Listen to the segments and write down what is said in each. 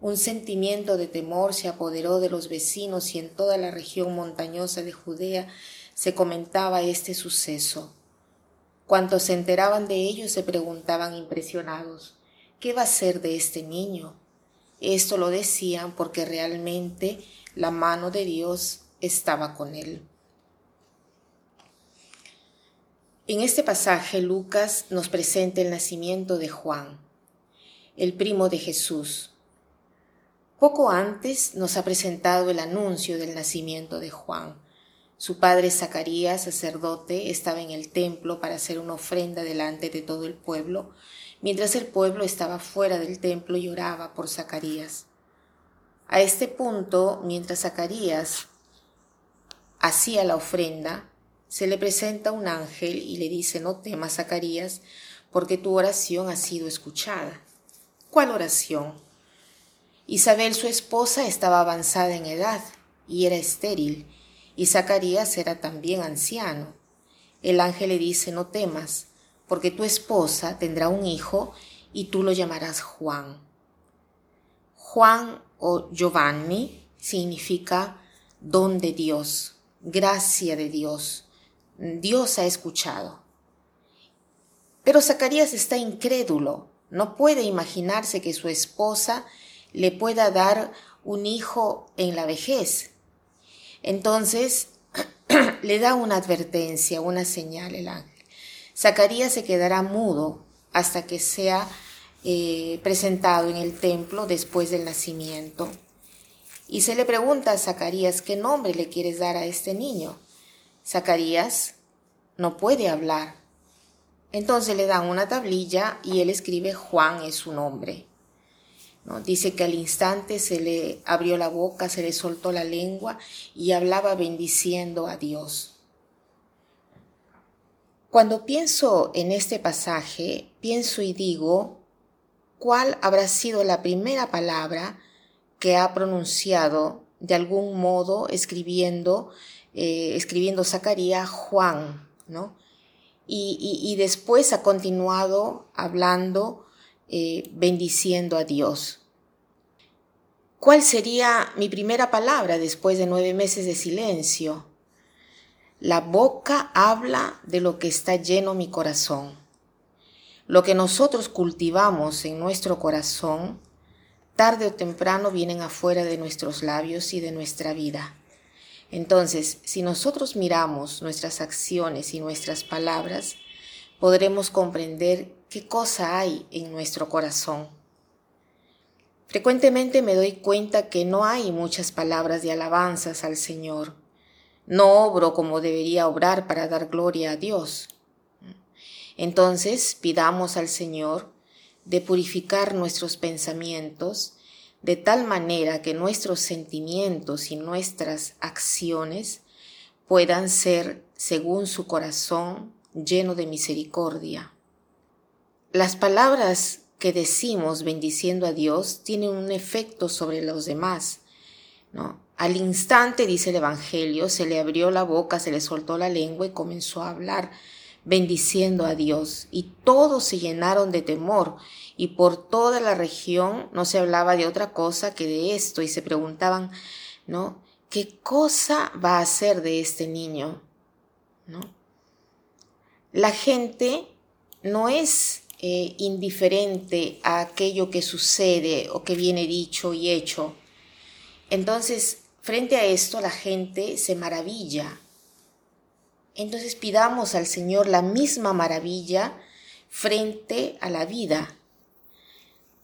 Un sentimiento de temor se apoderó de los vecinos y en toda la región montañosa de Judea se comentaba este suceso. Cuantos se enteraban de ello se preguntaban impresionados, ¿qué va a ser de este niño? Esto lo decían porque realmente la mano de Dios estaba con él. En este pasaje Lucas nos presenta el nacimiento de Juan, el primo de Jesús. Poco antes nos ha presentado el anuncio del nacimiento de Juan. Su padre Zacarías, sacerdote, estaba en el templo para hacer una ofrenda delante de todo el pueblo, mientras el pueblo estaba fuera del templo y oraba por Zacarías. A este punto, mientras Zacarías hacía la ofrenda, se le presenta un ángel y le dice, no temas, Zacarías, porque tu oración ha sido escuchada. ¿Cuál oración? Isabel, su esposa, estaba avanzada en edad y era estéril, y Zacarías era también anciano. El ángel le dice, no temas, porque tu esposa tendrá un hijo y tú lo llamarás Juan. Juan o Giovanni significa don de Dios, gracia de Dios. Dios ha escuchado. Pero Zacarías está incrédulo, no puede imaginarse que su esposa le pueda dar un hijo en la vejez. Entonces le da una advertencia, una señal el ángel. Zacarías se quedará mudo hasta que sea eh, presentado en el templo después del nacimiento. Y se le pregunta a Zacarías qué nombre le quieres dar a este niño. Zacarías no puede hablar. Entonces le dan una tablilla y él escribe Juan es su nombre. Dice que al instante se le abrió la boca, se le soltó la lengua y hablaba bendiciendo a Dios. Cuando pienso en este pasaje, pienso y digo, ¿cuál habrá sido la primera palabra que ha pronunciado de algún modo escribiendo eh, escribiendo Zacarías Juan, ¿no? Y, después ha continuado hablando, eh, bendiciendo a Dios. ¿Cuál sería mi primera palabra después de nueve meses de silencio? La boca habla de lo que está lleno mi corazón. Lo que nosotros cultivamos en nuestro corazón, tarde o temprano vienen afuera de nuestros labios y de nuestra vida. Entonces, si nosotros miramos nuestras acciones y nuestras palabras, podremos comprender qué cosa hay en nuestro corazón. Frecuentemente me doy cuenta que no hay muchas palabras de alabanzas al Señor. No obro como debería obrar para dar gloria a Dios. Entonces pidamos al Señor de purificar nuestros pensamientos de tal manera que nuestros sentimientos y nuestras acciones puedan ser, según su corazón, lleno de misericordia. Las palabras que decimos bendiciendo a Dios tienen un efecto sobre los demás. ¿no? Al instante, dice el Evangelio, se le abrió la boca, se le soltó la lengua y comenzó a hablar bendiciendo a Dios, y todos se llenaron de temor, y por toda la región no se hablaba de otra cosa que de esto, y se preguntaban, ¿no? ¿Qué cosa va a hacer de este niño? ¿No? La gente no es eh, indiferente a aquello que sucede o que viene dicho y hecho. Entonces, Frente a esto la gente se maravilla. Entonces pidamos al Señor la misma maravilla frente a la vida.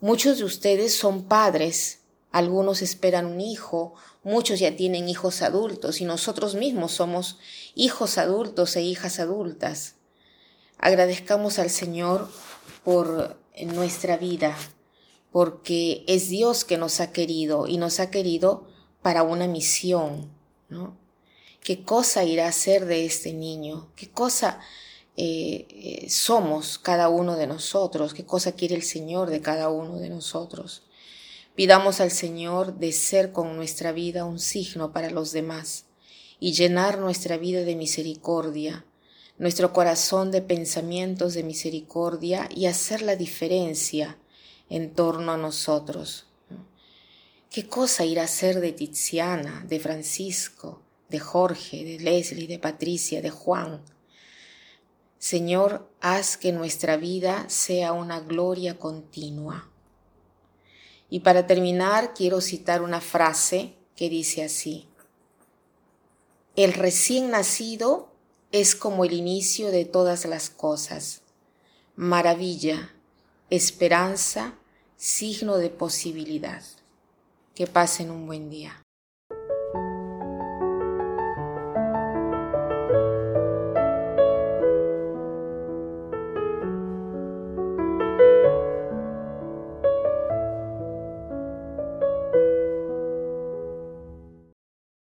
Muchos de ustedes son padres, algunos esperan un hijo, muchos ya tienen hijos adultos y nosotros mismos somos hijos adultos e hijas adultas. Agradezcamos al Señor por nuestra vida, porque es Dios que nos ha querido y nos ha querido para una misión, ¿no? ¿Qué cosa irá a ser de este niño? ¿Qué cosa eh, eh, somos cada uno de nosotros? ¿Qué cosa quiere el Señor de cada uno de nosotros? Pidamos al Señor de ser con nuestra vida un signo para los demás y llenar nuestra vida de misericordia, nuestro corazón de pensamientos de misericordia y hacer la diferencia en torno a nosotros. ¿Qué cosa irá a ser de Tiziana, de Francisco, de Jorge, de Leslie, de Patricia, de Juan? Señor, haz que nuestra vida sea una gloria continua. Y para terminar, quiero citar una frase que dice así. El recién nacido es como el inicio de todas las cosas, maravilla, esperanza, signo de posibilidad. Que pasen un buen día.